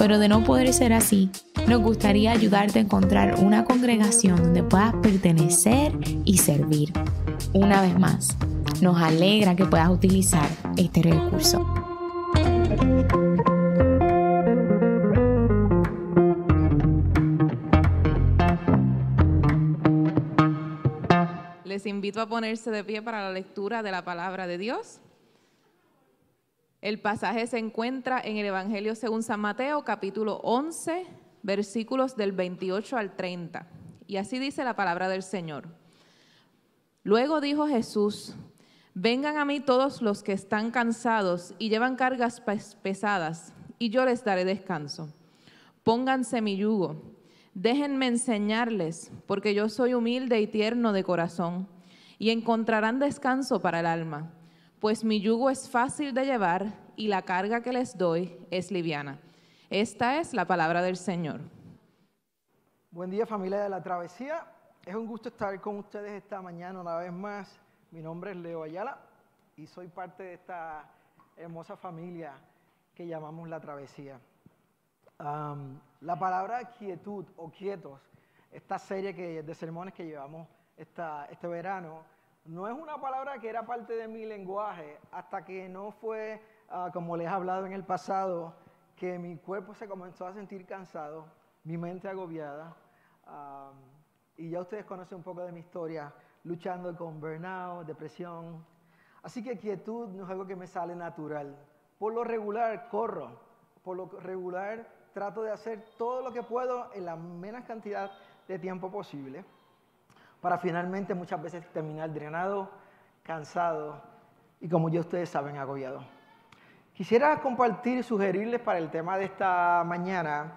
pero de no poder ser así, nos gustaría ayudarte a encontrar una congregación donde puedas pertenecer y servir. Una vez más, nos alegra que puedas utilizar este recurso. Les invito a ponerse de pie para la lectura de la palabra de Dios. El pasaje se encuentra en el Evangelio según San Mateo, capítulo 11, versículos del 28 al 30. Y así dice la palabra del Señor. Luego dijo Jesús, vengan a mí todos los que están cansados y llevan cargas pesadas, y yo les daré descanso. Pónganse mi yugo, déjenme enseñarles, porque yo soy humilde y tierno de corazón, y encontrarán descanso para el alma pues mi yugo es fácil de llevar y la carga que les doy es liviana. Esta es la palabra del Señor. Buen día familia de la travesía. Es un gusto estar con ustedes esta mañana una vez más. Mi nombre es Leo Ayala y soy parte de esta hermosa familia que llamamos la travesía. la palabra quietud o quietos, esta serie que, de sermones que llevamos esta, este verano, no es una palabra que era parte de mi lenguaje hasta que no fue, ah, como les he hablado en el pasado, que mi cuerpo se comenzó a sentir cansado, mi mente agobiada. y ya ustedes conocen un poco de mi historia, luchando con burnout, depresión. Así que quietud no es algo que me sale natural. Por lo regular corro, por lo regular trato de hacer todo lo que puedo en la menos cantidad de tiempo posible para finalmente muchas veces terminar drenado, cansado y como ya ustedes saben, agobiado. Quisiera compartir y sugerirles para el tema de esta mañana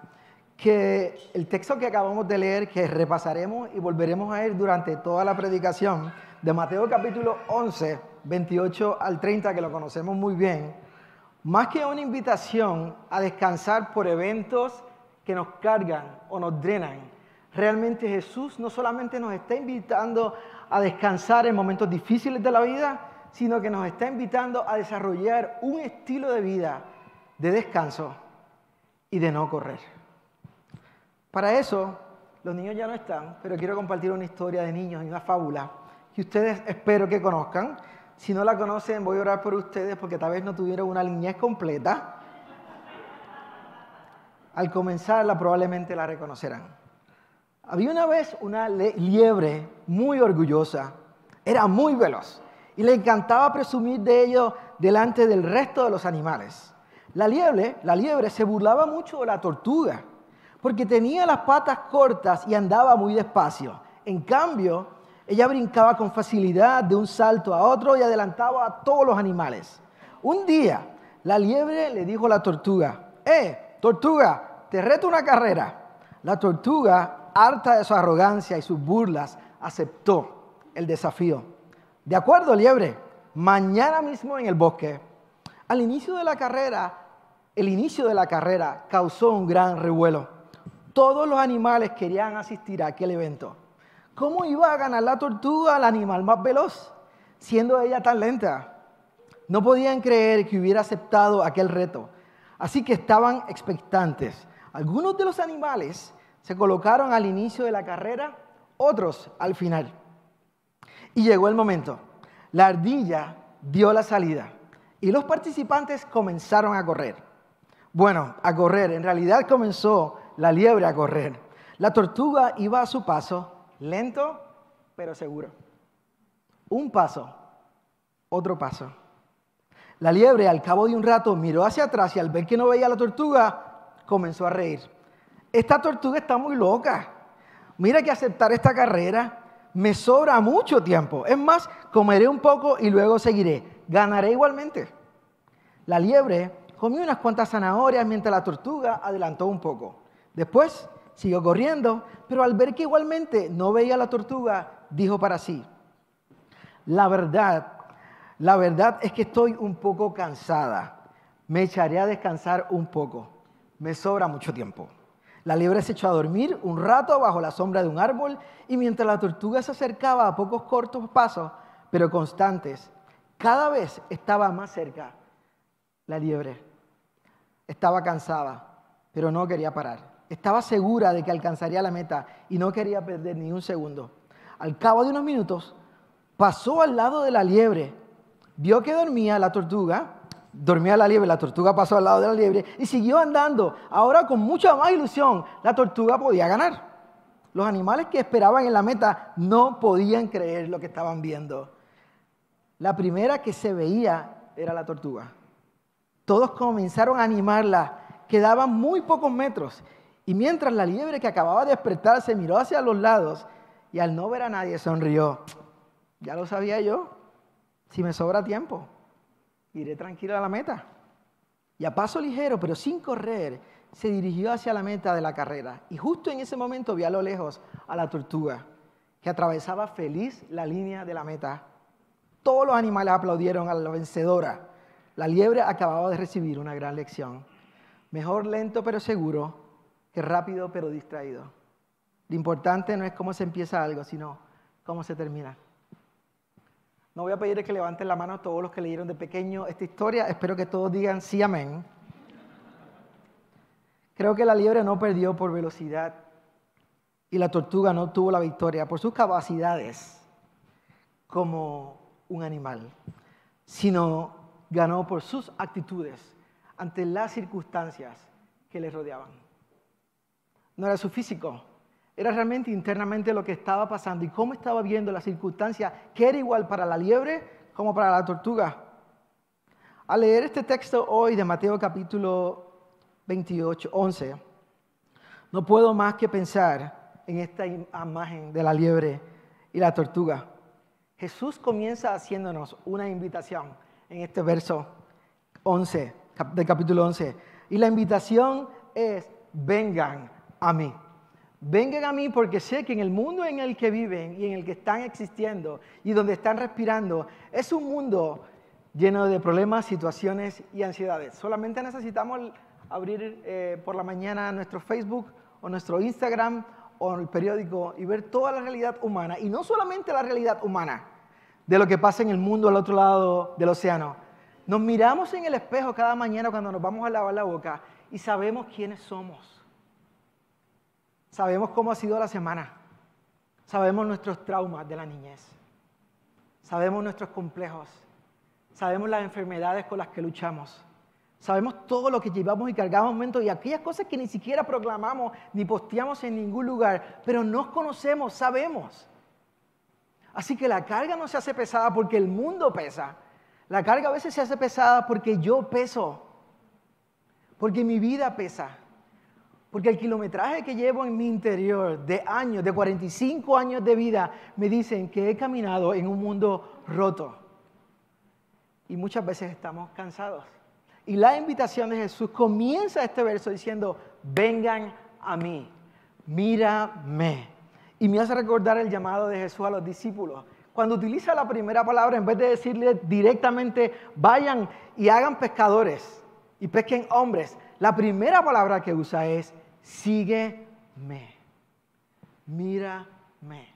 que el texto que acabamos de leer, que repasaremos y volveremos a ir durante toda la predicación, de Mateo capítulo 11, 28 al 30, que lo conocemos muy bien, más que una invitación a descansar por eventos que nos cargan o nos drenan, Realmente Jesús no solamente nos está invitando a descansar en momentos difíciles de la vida, sino que nos está invitando a desarrollar un estilo de vida de descanso y de no correr. Para eso, los niños ya no están, pero quiero compartir una historia de niños y una fábula que ustedes espero que conozcan. Si no la conocen, voy a orar por ustedes porque tal vez no tuvieron una niñez completa. Al comenzarla probablemente la reconocerán. Había una vez una liebre muy orgullosa, era muy veloz y le encantaba presumir de ello delante del resto de los animales. La liebre, la liebre se burlaba mucho de la tortuga porque tenía las patas cortas y andaba muy despacio. En cambio, ella brincaba con facilidad de un salto a otro y adelantaba a todos los animales. Un día, la liebre le dijo a la tortuga, ¡Eh, tortuga, te reto una carrera! La tortuga harta de su arrogancia y sus burlas, aceptó el desafío. De acuerdo, liebre, mañana mismo en el bosque. Al inicio de la carrera, el inicio de la carrera causó un gran revuelo. Todos los animales querían asistir a aquel evento. ¿Cómo iba a ganar la tortuga al animal más veloz, siendo ella tan lenta? No podían creer que hubiera aceptado aquel reto, así que estaban expectantes. Algunos de los animales se colocaron al inicio de la carrera, otros al final. Y llegó el momento. La ardilla dio la salida y los participantes comenzaron a correr. Bueno, a correr. En realidad comenzó la liebre a correr. La tortuga iba a su paso, lento pero seguro. Un paso, otro paso. La liebre al cabo de un rato miró hacia atrás y al ver que no veía a la tortuga, comenzó a reír esta tortuga está muy loca. Mira que aceptar esta carrera me sobra mucho tiempo. Es más, comeré un poco y luego seguiré. Ganaré igualmente. La liebre comió unas cuantas zanahorias mientras la tortuga adelantó un poco. Después siguió corriendo, pero al ver que igualmente no veía la tortuga, dijo para sí, la verdad, la verdad es que estoy un poco cansada. Me echaré a descansar un poco. Me sobra mucho tiempo. La liebre se echó a dormir un rato bajo la sombra de un árbol y mientras la tortuga se acercaba a pocos cortos pasos, pero constantes, cada vez estaba más cerca la liebre. Estaba cansada, pero no quería parar. Estaba segura de que alcanzaría la meta y no quería perder ni un segundo. Al cabo de unos minutos, pasó al lado de la liebre, vio que dormía la tortuga, dormía la liebre, la tortuga pasó al lado de la liebre y siguió andando. Ahora con mucha más ilusión, la tortuga podía ganar. Los animales que esperaban en la meta no podían creer lo que estaban viendo. La primera que se veía era la tortuga. Todos comenzaron a animarla. Quedaban muy pocos metros. Y mientras la liebre que acababa de despertarse miró hacia los lados y al no ver a nadie sonrió. Ya lo sabía yo. Si me sobra tiempo, iré tranquila a la meta. Y a paso ligero, pero sin correr, se dirigió hacia la meta de la carrera. Y justo en ese momento vio a lo lejos a la tortuga, que atravesaba feliz la línea de la meta. Todos los animales aplaudieron a la vencedora. La liebre acababa de recibir una gran lección. Mejor lento pero seguro que rápido pero distraído. Lo importante no es cómo se empieza algo, sino cómo se termina. No voy a pedir que levanten la mano a todos los que leyeron de pequeño esta historia. Espero que todos digan sí, amén. Creo que la liebre no perdió por velocidad y la tortuga no tuvo la victoria por sus capacidades como un animal, sino ganó por sus actitudes ante las circunstancias que le rodeaban. No era su físico, era realmente internamente lo que estaba pasando y cómo estaba viendo la circunstancia que era igual para la liebre como para la tortuga. Al leer este texto hoy de Mateo capítulo 28, 11, no puedo más que pensar en esta imagen de la liebre y la tortuga. Jesús comienza haciéndonos una invitación en este verso 11, del capítulo 11. Y la invitación es, vengan a mí. Vengan a mí porque sé que en el mundo en el que viven y en el que están existiendo y donde están respirando, es un mundo lleno de problemas, situaciones y ansiedades. Solamente necesitamos abrir eh, por la mañana nuestro Facebook o nuestro Instagram o el periódico y ver toda la realidad humana. Y no solamente la realidad humana de lo que pasa en el mundo al otro lado del océano. Nos miramos en el espejo cada mañana cuando nos vamos a lavar la boca y sabemos quiénes somos. Sabemos cómo ha sido la semana. Sabemos nuestros traumas de la niñez. Sabemos nuestros complejos. Sabemos las enfermedades con las que luchamos. Sabemos todo lo que llevamos y cargamos momentos y aquellas cosas que ni siquiera proclamamos ni posteamos en ningún lugar, pero nos conocemos, sabemos. Así que la carga no se hace pesada porque el mundo pesa. La carga a veces se hace pesada porque yo peso, porque mi vida pesa. Porque el kilometraje que llevo en mi interior de años, de 45 años de vida, me dicen que he caminado en un mundo roto. Y muchas veces estamos cansados. Y la invitación de Jesús comienza este verso diciendo, vengan a mí, mírame. Y me hace recordar el llamado de Jesús a los discípulos. Cuando utiliza la primera palabra, en vez de decirle directamente, vayan y hagan pescadores y pesquen hombres, la primera palabra que usa es, sígueme, mírame.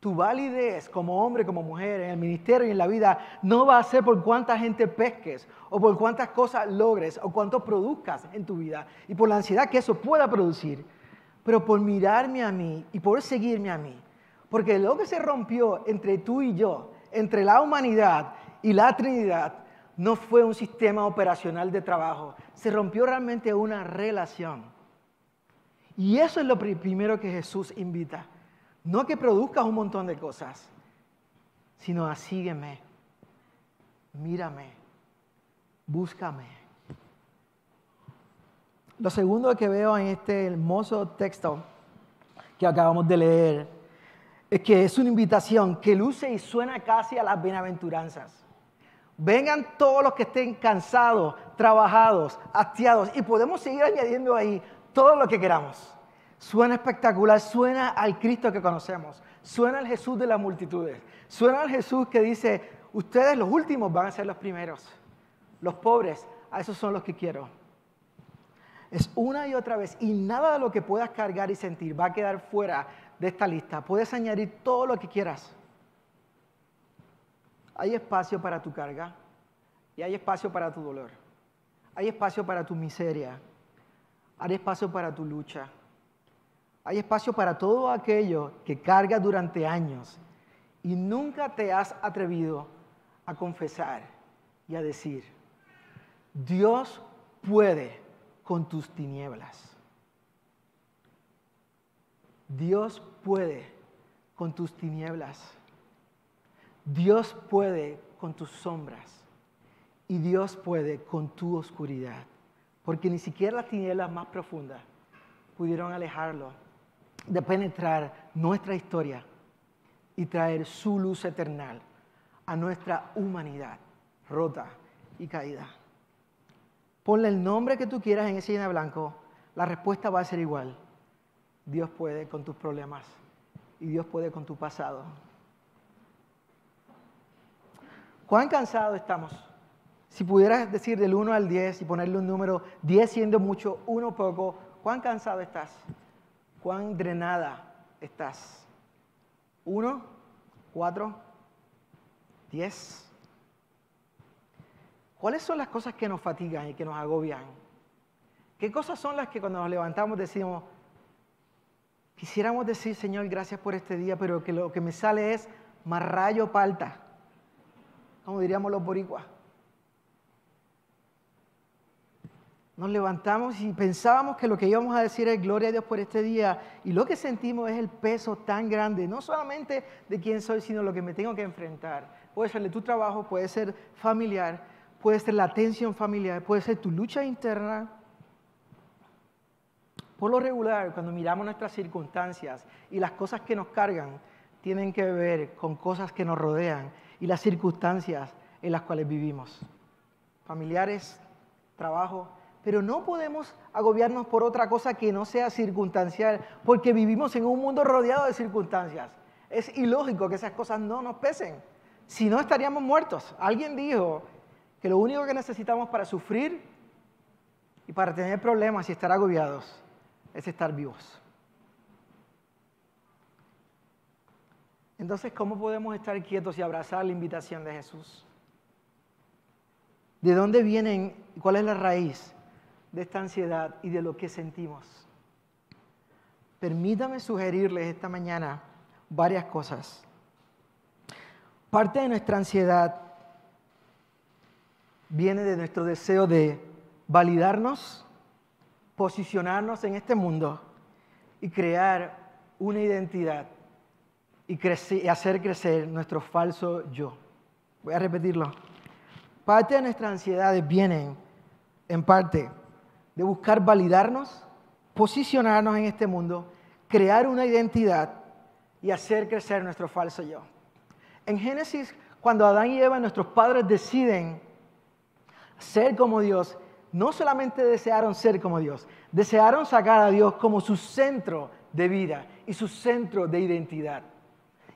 Tu validez como hombre, como mujer, en el ministerio y en la vida, no va a ser por cuánta gente pesques, o por cuántas cosas logres, o cuánto produzcas en tu vida, y por la ansiedad que eso pueda producir, pero por mirarme a mí y por seguirme a mí. Porque lo que se rompió entre tú y yo, entre la humanidad y la Trinidad, no fue un sistema operacional de trabajo, se rompió realmente una relación. Y eso es lo primero que Jesús invita. No que produzcas un montón de cosas, sino a sígueme, mírame, búscame. Lo segundo que veo en este hermoso texto que acabamos de leer es que es una invitación que luce y suena casi a las bienaventuranzas. Vengan todos los que estén cansados, trabajados, hastiados y podemos seguir añadiendo ahí todo lo que queramos. Suena espectacular, suena al Cristo que conocemos, suena al Jesús de las multitudes, suena al Jesús que dice, ustedes los últimos van a ser los primeros, los pobres, a esos son los que quiero. Es una y otra vez, y nada de lo que puedas cargar y sentir va a quedar fuera de esta lista. Puedes añadir todo lo que quieras. Hay espacio para tu carga y hay espacio para tu dolor. Hay espacio para tu miseria. Hay espacio para tu lucha. Hay espacio para todo aquello que cargas durante años y nunca te has atrevido a confesar y a decir, Dios puede con tus tinieblas. Dios puede con tus tinieblas. Dios puede con tus sombras. Y Dios puede con tu oscuridad. Porque ni siquiera las tinieblas más profundas pudieron alejarlo de penetrar nuestra historia y traer su luz eterna a nuestra humanidad rota y caída. Ponle el nombre que tú quieras en ese llena blanco, la respuesta va a ser igual. Dios puede con tus problemas y Dios puede con tu pasado. ¿Cuán cansados estamos? Si pudieras decir del 1 al 10 y ponerle un número, 10 siendo mucho, 1 poco, ¿cuán cansado estás? ¿Cuán drenada estás? ¿1? ¿4? ¿10? ¿Cuáles son las cosas que nos fatigan y que nos agobian? ¿Qué cosas son las que cuando nos levantamos decimos, quisiéramos decir, Señor, gracias por este día, pero que lo que me sale es marrayo palta, como diríamos los boricuas? Nos levantamos y pensábamos que lo que íbamos a decir es gloria a Dios por este día y lo que sentimos es el peso tan grande, no solamente de quién soy, sino lo que me tengo que enfrentar. Puede ser de tu trabajo, puede ser familiar, puede ser la tensión familiar, puede ser tu lucha interna. Por lo regular, cuando miramos nuestras circunstancias y las cosas que nos cargan, tienen que ver con cosas que nos rodean y las circunstancias en las cuales vivimos. Familiares, trabajo, pero no podemos agobiarnos por otra cosa que no sea circunstancial, porque vivimos en un mundo rodeado de circunstancias. Es ilógico que esas cosas no nos pesen. Si no, estaríamos muertos. Alguien dijo que lo único que necesitamos para sufrir y para tener problemas y estar agobiados es estar vivos. Entonces, ¿cómo podemos estar quietos y abrazar la invitación de Jesús? ¿De dónde vienen? ¿Cuál es la raíz? De esta ansiedad y de lo que sentimos. Permítame sugerirles esta mañana varias cosas. Parte de nuestra ansiedad viene de nuestro deseo de validarnos, posicionarnos en este mundo y crear una identidad y, hacer crecer nuestro falso yo. Voy a repetirlo. Parte de nuestras ansiedades vienen en parte de buscar validarnos, posicionarnos en este mundo, crear una identidad y hacer crecer nuestro falso yo. En Génesis, cuando Adán y Eva, nuestros padres, deciden ser como Dios, no solamente desearon ser como Dios, desearon sacar a Dios como su centro de vida y su centro de identidad.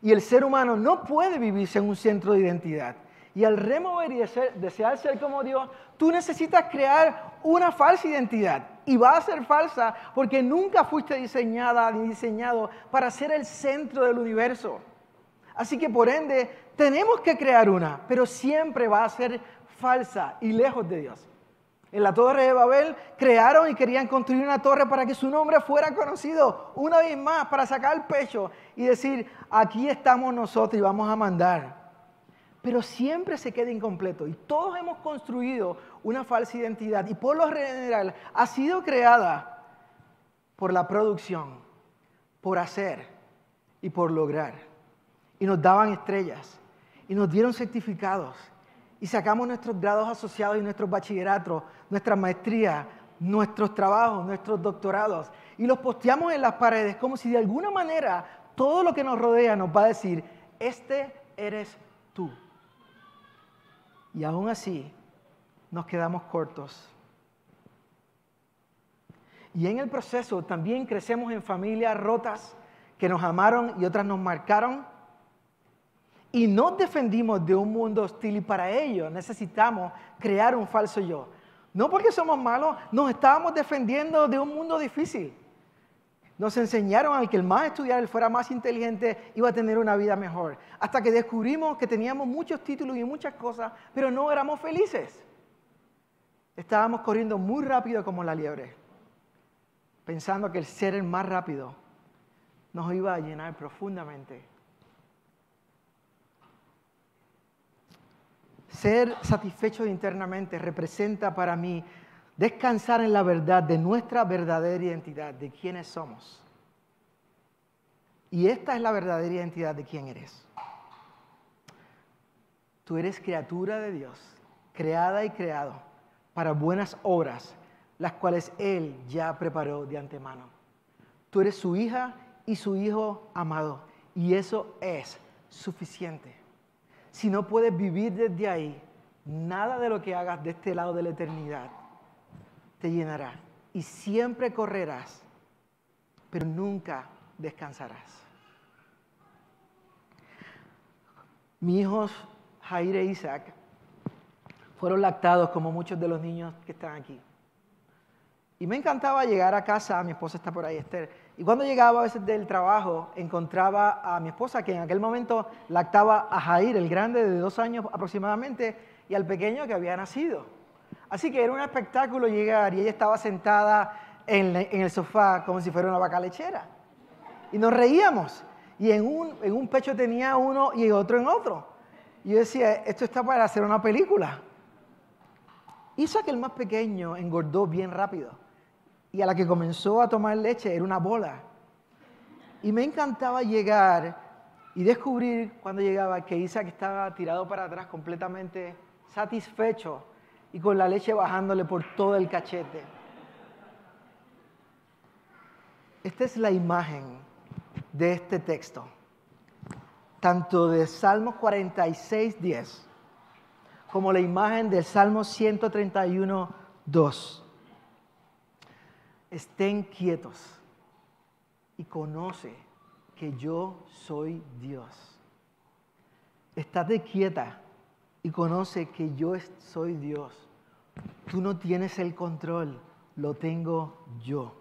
Y el ser humano no puede vivirse en un centro de identidad. Y al remover y desear ser como Dios, tú necesitas crear una falsa identidad. Y va a ser falsa porque nunca fuiste diseñada ni diseñado para ser el centro del universo. Así que por ende, tenemos que crear una, pero siempre va a ser falsa y lejos de Dios. En la torre de Babel crearon y querían construir una torre para que su nombre fuera conocido una vez más, para sacar el pecho y decir, aquí estamos nosotros y vamos a mandar pero siempre se queda incompleto. Y todos hemos construido una falsa identidad y por lo general ha sido creada por la producción, por hacer y por lograr. Y nos daban estrellas y nos dieron certificados y sacamos nuestros grados asociados y nuestros bachilleratos, nuestra maestría, nuestros trabajos, nuestros doctorados y los posteamos en las paredes como si de alguna manera todo lo que nos rodea nos va a decir, este eres tú. Y aún así nos quedamos cortos. Y en el proceso también crecemos en familias rotas que nos amaron y otras nos marcaron. Y nos defendimos de un mundo hostil y para ello necesitamos crear un falso yo. No porque somos malos, nos estábamos defendiendo de un mundo difícil. Nos enseñaron al que el más estudiar, el fuera más inteligente, iba a tener una vida mejor. Hasta que descubrimos que teníamos muchos títulos y muchas cosas, pero no éramos felices. Estábamos corriendo muy rápido como la liebre, pensando que el ser el más rápido nos iba a llenar profundamente. Ser satisfecho internamente representa para mí descansar en la verdad de nuestra verdadera identidad, de quiénes somos. Y esta es la verdadera identidad de quién eres. Tú eres criatura de Dios, creada y creado para buenas obras, las cuales Él ya preparó de antemano. Tú eres su hija y su hijo amado, y eso es suficiente. Si no puedes vivir desde ahí, nada de lo que hagas de este lado de la eternidad te llenará. Y siempre correrás, pero nunca descansarás. Mis hijos, Jair e Isaac, fueron lactados como muchos de los niños que están aquí. Y me encantaba llegar a casa, mi esposa está por ahí, Esther, y cuando llegaba a veces del trabajo, encontraba a mi esposa, que en aquel momento lactaba a Jair, el grande de dos años aproximadamente, y al pequeño que había nacido. Así que era un espectáculo llegar y ella estaba sentada en, el sofá como si fuera una vaca lechera. Y nos reíamos. Y en un, en un pecho tenía uno y otro en otro. Y yo decía, esto está para hacer una película. Hizo que el más pequeño engordó bien rápido. Y a la que comenzó a tomar leche era una bola. Y me encantaba llegar y descubrir cuando llegaba que Isaac estaba tirado para atrás completamente satisfecho y con la leche bajándole por todo el cachete. Esta es la imagen de este texto, tanto de Salmo 46, 10, como la imagen del Salmo 131, 2. Estén quietos y conoce que yo soy Dios. Estate quieta y conoce que yo soy Dios. Tú no tienes el control, lo tengo yo.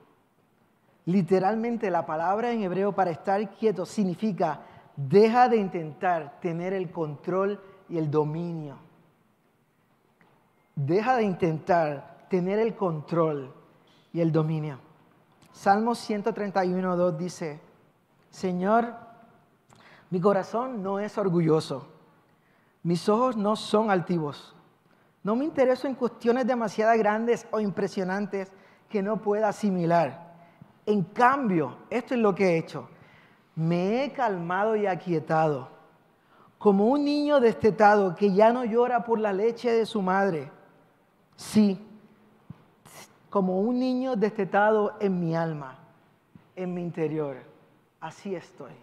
Literalmente la palabra en hebreo para estar quieto significa deja de intentar tener el control y el dominio. Deja de intentar tener el control y el dominio. Salmo 131, dice, Señor, mi corazón no es orgulloso mis ojos no son altivos. No me intereso en cuestiones demasiado grandes o impresionantes que no pueda asimilar. En cambio, esto es lo que he hecho. Me he calmado y aquietado, como un niño destetado que ya no llora por la leche de su madre. Sí, como un niño destetado en mi alma, en mi interior. Así estoy.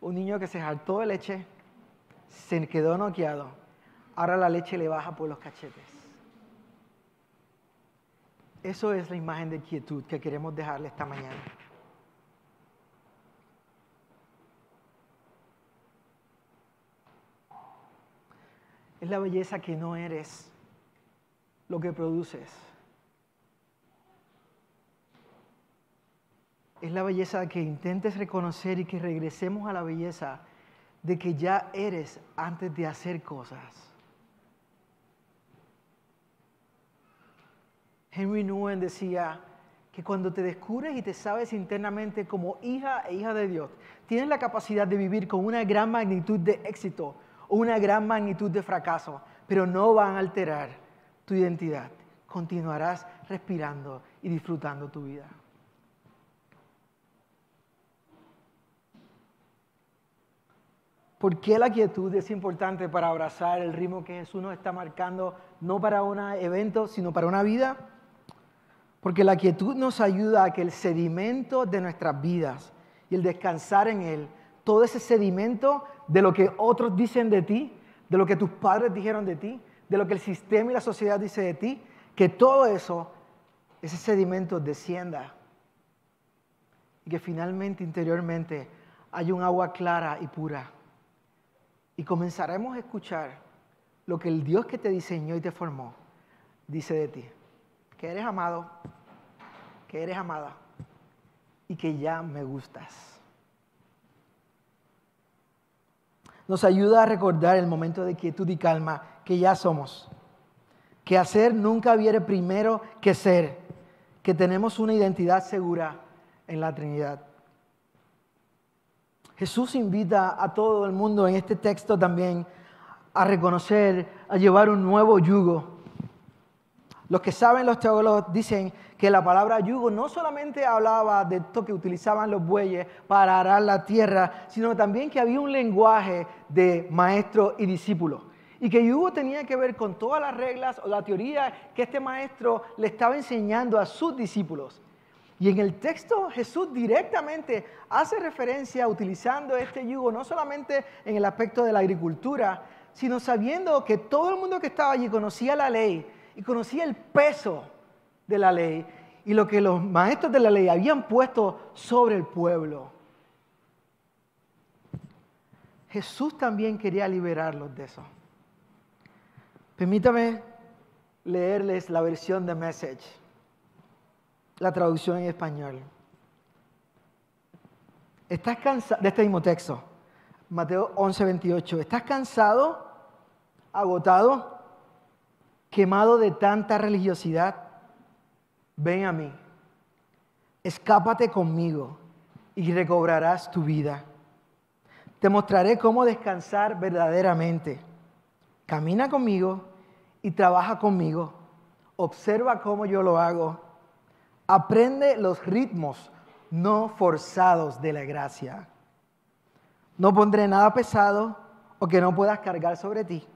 Un niño que se hartó de leche, se quedó noqueado, ahora la leche le baja por los cachetes. Eso es la imagen de quietud que queremos dejarle esta mañana. Es la belleza que no eres lo que produces. Es la belleza que intentes reconocer y que regresemos a la belleza de que ya eres antes de hacer cosas. Henry Nguyen decía que cuando te descubres y te sabes internamente como hija e hija de Dios, tienes la capacidad de vivir con una gran magnitud de éxito o una gran magnitud de fracaso, pero no van a alterar tu identidad. Continuarás respirando y disfrutando tu vida. ¿Por qué la quietud es importante para abrazar el ritmo que Jesús nos está marcando, no para un evento, sino para una vida? Porque la quietud nos ayuda a que el sedimento de nuestras vidas y el descansar en él, todo ese sedimento de lo que otros dicen de ti, de lo que tus padres dijeron de ti, de lo que el sistema y la sociedad dice de ti, que todo eso ese sedimento descienda y que finalmente interiormente haya un agua clara y pura. Y comenzaremos a escuchar lo que el Dios que te diseñó y te formó dice de ti. Que eres amado, que eres amada y que ya me gustas. Nos ayuda a recordar el momento de quietud y calma que ya somos. Que hacer nunca viene primero que ser. Que tenemos una identidad segura en la Trinidad. Jesús invita a todo el mundo en este texto también a reconocer, a llevar un nuevo yugo. Los que saben, los teólogos dicen que la palabra yugo no solamente hablaba de esto que utilizaban los bueyes para arar la tierra, sino también que había un lenguaje de maestro y discípulo. Y que yugo tenía que ver con todas las reglas o la teoría que este maestro le estaba enseñando a sus discípulos. Y en el texto Jesús directamente hace referencia utilizando este yugo no solamente en el aspecto de la agricultura, sino sabiendo que todo el mundo que estaba allí conocía la ley y conocía el peso de la ley y lo que los maestros de la ley habían puesto sobre el pueblo. Jesús también quería liberarlos de eso. Permítame leerles la versión de Message la traducción en español. Estás cansado, de este mismo texto, Mateo 11, 28. ¿Estás cansado, agotado, quemado de tanta religiosidad? Ven a mí, escápate conmigo y recobrarás tu vida. Te mostraré cómo descansar verdaderamente. Camina conmigo y trabaja conmigo. Observa cómo yo lo hago Aprende los ritmos no forzados de la gracia. No pondré nada pesado o que no puedas cargar sobre ti.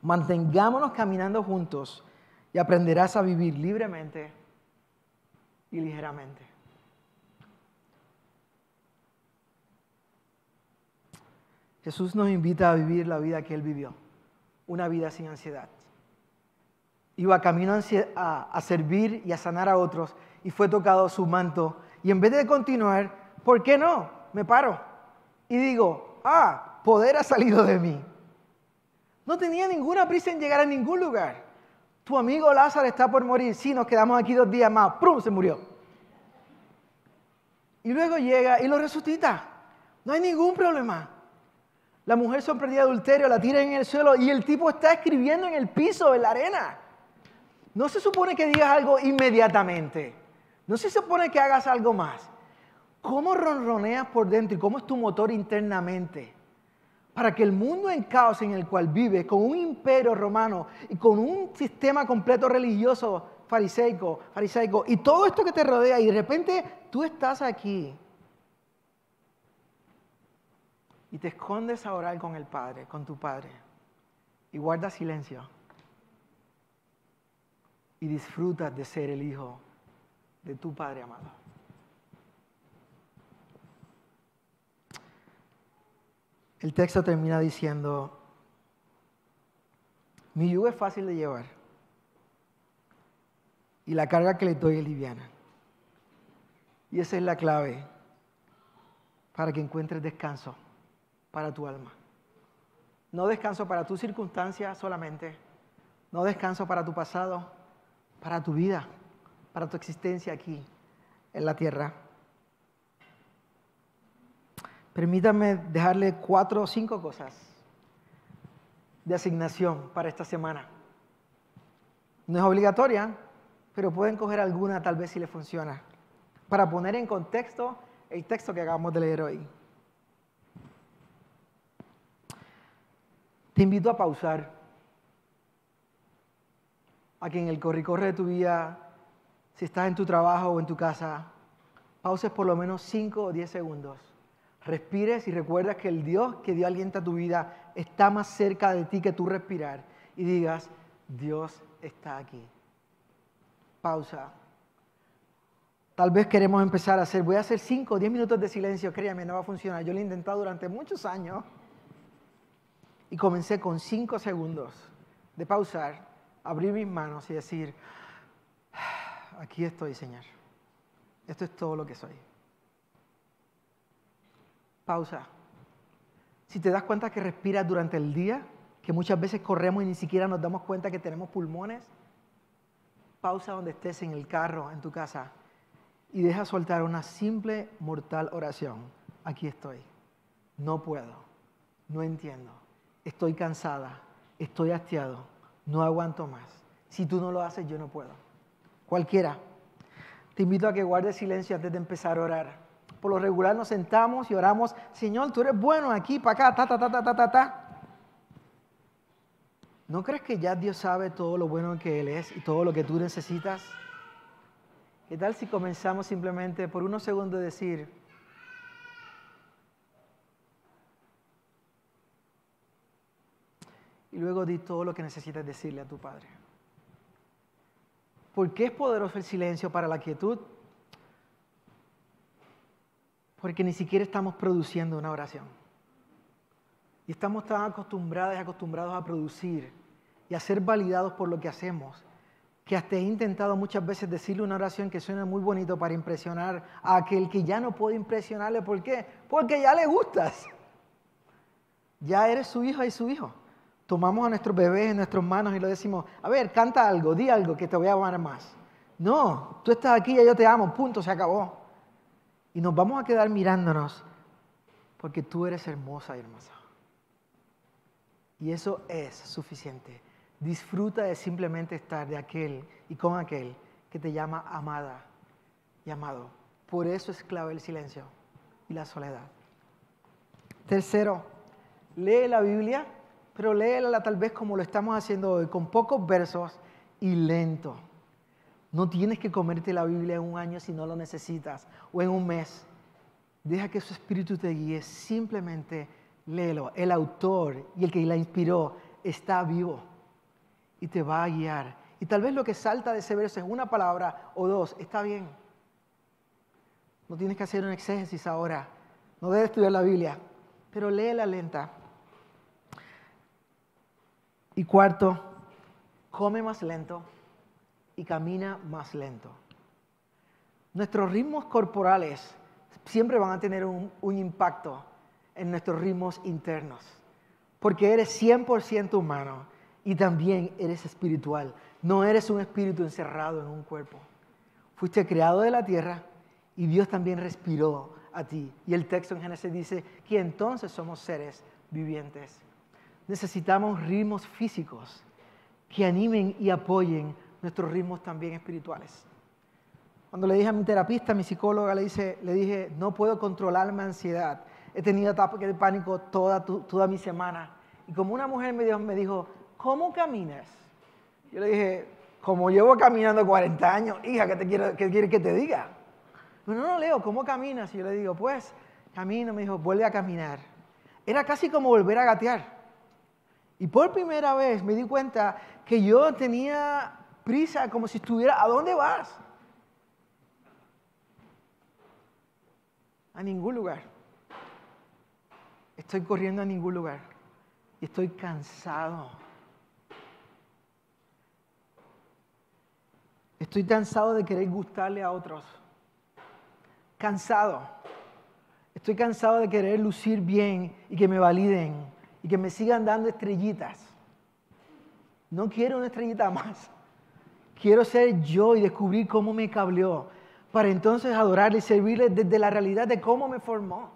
Mantengámonos caminando juntos y aprenderás a vivir libremente y ligeramente. Jesús nos invita a vivir la vida que Él vivió, una vida sin ansiedad iba camino a, servir y a sanar a otros y fue tocado su manto. Y en vez de continuar, ¿por qué no? Me paro y digo, ah, poder ha salido de mí. No tenía ninguna prisa en llegar a ningún lugar. Tu amigo Lázaro está por morir. Sí, nos quedamos aquí dos días más. ¡Prum! Se murió. Y luego llega y lo resucita. No hay ningún problema. La mujer sorprendida de adulterio la tira en el suelo y el tipo está escribiendo en el piso, en la arena. No se supone que digas algo inmediatamente. No se supone que hagas algo más. ¿Cómo ronroneas por dentro y cómo es tu motor internamente? Para que el mundo en caos en el cual vives, con un imperio romano y con un sistema completo religioso fariseico, fariseico y todo esto que te rodea y de repente tú estás aquí y te escondes a orar con el Padre, con tu Padre y guardas silencio y disfrutas de ser el hijo de tu Padre amado. El texto termina diciendo, mi yugo es fácil de llevar y la carga que le doy es liviana. Y esa es la clave para que encuentres descanso para tu alma. No descanso para tu circunstancia solamente, no descanso para tu pasado, para tu vida, para tu existencia aquí en la tierra. Permítame dejarle cuatro o cinco cosas de asignación para esta semana. No es obligatoria, pero pueden coger alguna tal vez si les funciona, para poner en contexto el texto que acabamos de leer hoy. Te invito a pausar a que en el corre-corre de tu vida, si estás en tu trabajo o en tu casa, pauses por lo menos 5 o 10 segundos. Respires y recuerdas que el Dios que dio aliento a tu vida está más cerca de ti que tú respirar. Y digas, Dios está aquí. Pausa. Tal vez queremos empezar a hacer, voy a hacer 5 o 10 minutos de silencio, créame, no va a funcionar. Yo lo he intentado durante muchos años y comencé con 5 segundos de pausar abrir mis manos y decir, aquí estoy, Señor. Esto es todo lo que soy. Pausa. Si te das cuenta que respiras durante el día, que muchas veces corremos y ni siquiera nos damos cuenta que tenemos pulmones, pausa donde estés en el carro, en tu casa, y deja soltar una simple, mortal oración. Aquí estoy. No puedo. No entiendo. Estoy cansada. Estoy hastiado. No aguanto más. Si tú no lo haces, yo no puedo. Cualquiera. Te invito a que guardes silencio antes de empezar a orar. Por lo regular nos sentamos y oramos, Señor, tú eres bueno aquí, para acá, ta, ta, ta, ta, ta, ta. ¿No crees que ya Dios sabe todo lo bueno que Él es y todo lo que tú necesitas? ¿Qué tal si comenzamos simplemente por unos segundos a decir, y luego di todo lo que necesitas decirle a tu Padre? ¿Por qué es poderoso el silencio para la quietud? Porque ni siquiera estamos produciendo una oración. Y estamos tan acostumbrados y acostumbrados a producir y a ser validados por lo que hacemos que hasta he intentado muchas veces decirle una oración que suena muy bonito para impresionar a aquel que ya no puede impresionarle. ¿Por qué? Porque ya le gustas. Ya eres su hijo y su hijo. Tomamos a nuestros bebés en nuestras manos y le decimos, a ver, canta algo, di algo que te voy a amar más. No, tú estás aquí y yo te amo, punto, se acabó. Y nos vamos a quedar mirándonos porque tú eres hermosa y hermosa. Y eso es suficiente. Disfruta de simplemente estar de aquel y con aquel que te llama amada y amado. Por eso es clave el silencio y la soledad. Tercero, lee la Biblia, pero léela tal vez como lo estamos haciendo hoy, con pocos versos y lento. No tienes que comerte la Biblia en un año si no lo necesitas o en un mes. Deja que su espíritu te guíe, simplemente léelo. El autor y el que la inspiró está vivo y te va a guiar. Y tal vez lo que salta de ese verso es una palabra o dos, está bien. No tienes que hacer un exégesis ahora, no debes estudiar la Biblia, pero léela lenta. Y cuarto, come más lento y camina más lento. Nuestros ritmos corporales siempre van a tener un, impacto en nuestros ritmos internos, porque eres 100% humano y también eres espiritual. No eres un espíritu encerrado en un cuerpo. Fuiste creado de la tierra y Dios también respiró a ti. Y el texto en Génesis dice que entonces somos seres vivientes. Necesitamos ritmos físicos que animen y apoyen nuestros ritmos también espirituales. Cuando le dije a mi terapista, a mi psicóloga, le, dije, no puedo controlar mi ansiedad. He tenido ataques de pánico toda, toda mi semana. Y como una mujer me dijo, ¿cómo caminas? Yo le dije, como llevo caminando 40 años, hija, ¿qué, te quiero, qué quieres que te diga? No, no, Leo, ¿cómo caminas? Y yo le digo, pues, camino, me dijo, vuelve a caminar. Era casi como volver a gatear. Y por primera vez me di cuenta que yo tenía prisa como si estuviera, ¿a dónde vas? A ningún lugar. Estoy corriendo a ningún lugar. Y estoy cansado. Estoy cansado de querer gustarle a otros. Cansado. Estoy cansado de querer lucir bien y que me validen y que me sigan dando estrellitas. No quiero una estrellita más. Quiero ser yo y descubrir cómo me cableó para entonces adorarle y servirle desde la realidad de cómo me formó.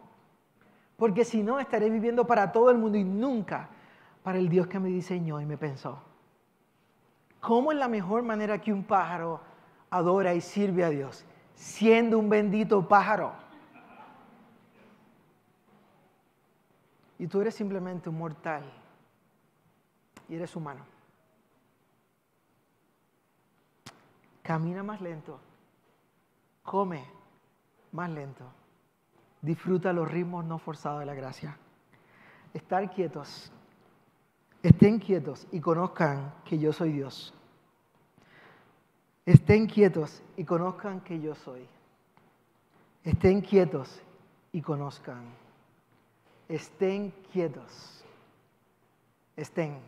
Porque si no, estaré viviendo para todo el mundo y nunca para el Dios que me diseñó y me pensó. ¿Cómo es la mejor manera que un pájaro adora y sirve a Dios? Siendo un bendito pájaro. Y tú eres simplemente un mortal. Y eres humano. Camina más lento. Come más lento. Disfruta los ritmos no forzados de la gracia. Estar quietos. Estén quietos y conozcan que yo soy Dios. Estén quietos y conozcan que yo soy. Estén quietos y conozcan. Estén quietos. Estén.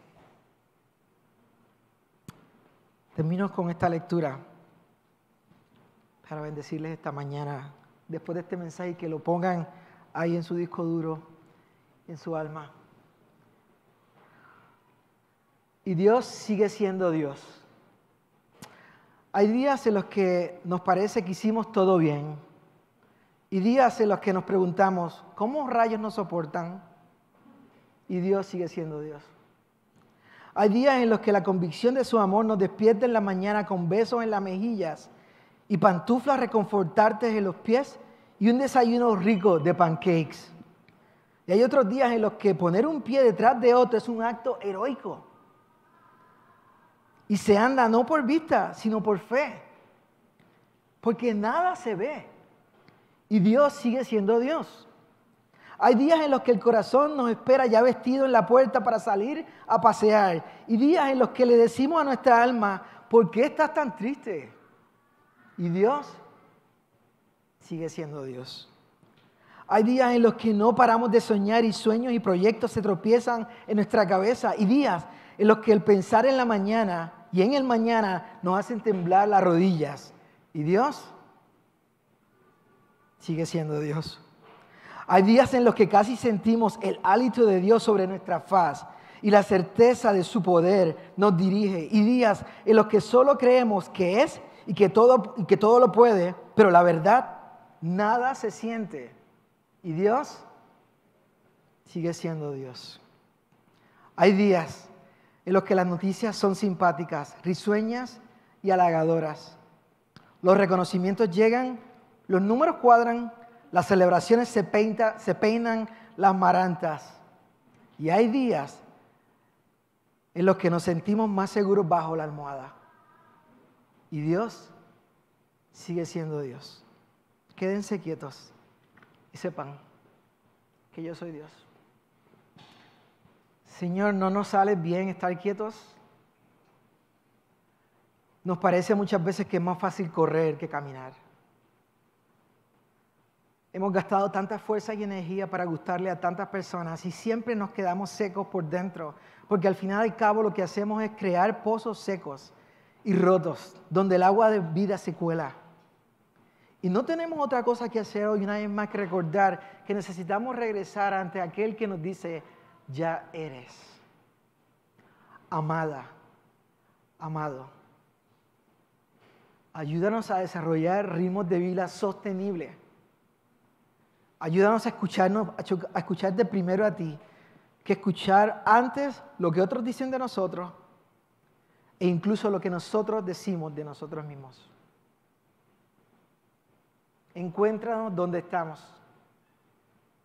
Termino con esta lectura. para bendecirles esta mañana, después de este mensaje, que lo pongan ahí en su disco duro, en su alma. Y Dios sigue siendo Dios. Hay días en los que nos parece que hicimos todo bien y días en los que nos preguntamos, ¿cómo rayos nos soportan? Y Dios sigue siendo Dios. Hay días en los que la convicción de su amor nos despierta en la mañana con besos en las mejillas y pantuflas reconfortantes en los pies y un desayuno rico de pancakes. Y hay otros días en los que poner un pie detrás de otro es un acto heroico. Y se anda no por vista, sino por fe. Porque nada se ve. Y Dios sigue siendo Dios. Hay días en los que el corazón nos espera ya vestido en la puerta para salir a pasear. Y días en los que le decimos a nuestra alma, ¿por qué estás tan triste? Y Dios sigue siendo Dios. Hay días en los que no paramos de soñar y sueños y proyectos se tropiezan en nuestra cabeza. Y días en los que el pensar en la mañana y en el mañana nos hacen temblar las rodillas. Y Dios sigue siendo Dios. Hay días en los que casi sentimos el hálito de Dios sobre nuestra faz y la certeza de su poder nos dirige. Y días en los que solo creemos que es y que todo, y que todo lo puede, pero la verdad, nada se siente. Y Dios sigue siendo Dios. Hay días en los que las noticias son simpáticas, risueñas y halagadoras. Los reconocimientos llegan, los números cuadran, las celebraciones se, peinan las marantas. Y hay días en los que nos sentimos más seguros bajo la almohada. Y Dios sigue siendo Dios. Quédense quietos y sepan que yo soy Dios. Señor, no nos sale bien estar quietos. Nos parece muchas veces que es más fácil correr que caminar. Hemos gastado tanta fuerza y energía para gustarle a tantas personas y siempre nos quedamos secos por dentro, porque al final y al cabo lo que hacemos es crear pozos secos y rotos, donde el agua de vida se cuela. Y no tenemos otra cosa que hacer hoy una vez más que recordar que necesitamos regresar ante aquel que nos dice, ya eres. Amada, amado. Ayúdanos a desarrollar ritmos de vida sostenibles. Ayúdanos a escucharnos, a escucharte primero a ti, que escuchar antes lo que otros dicen de nosotros e incluso lo que nosotros decimos de nosotros mismos. Encuéntranos donde estamos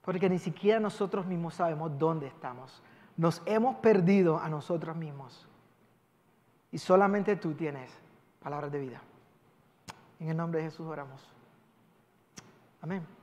porque ni siquiera nosotros mismos sabemos dónde estamos. Nos hemos perdido a nosotros mismos. Y solamente tú tienes palabras de vida. En el nombre de Jesús oramos. Amén.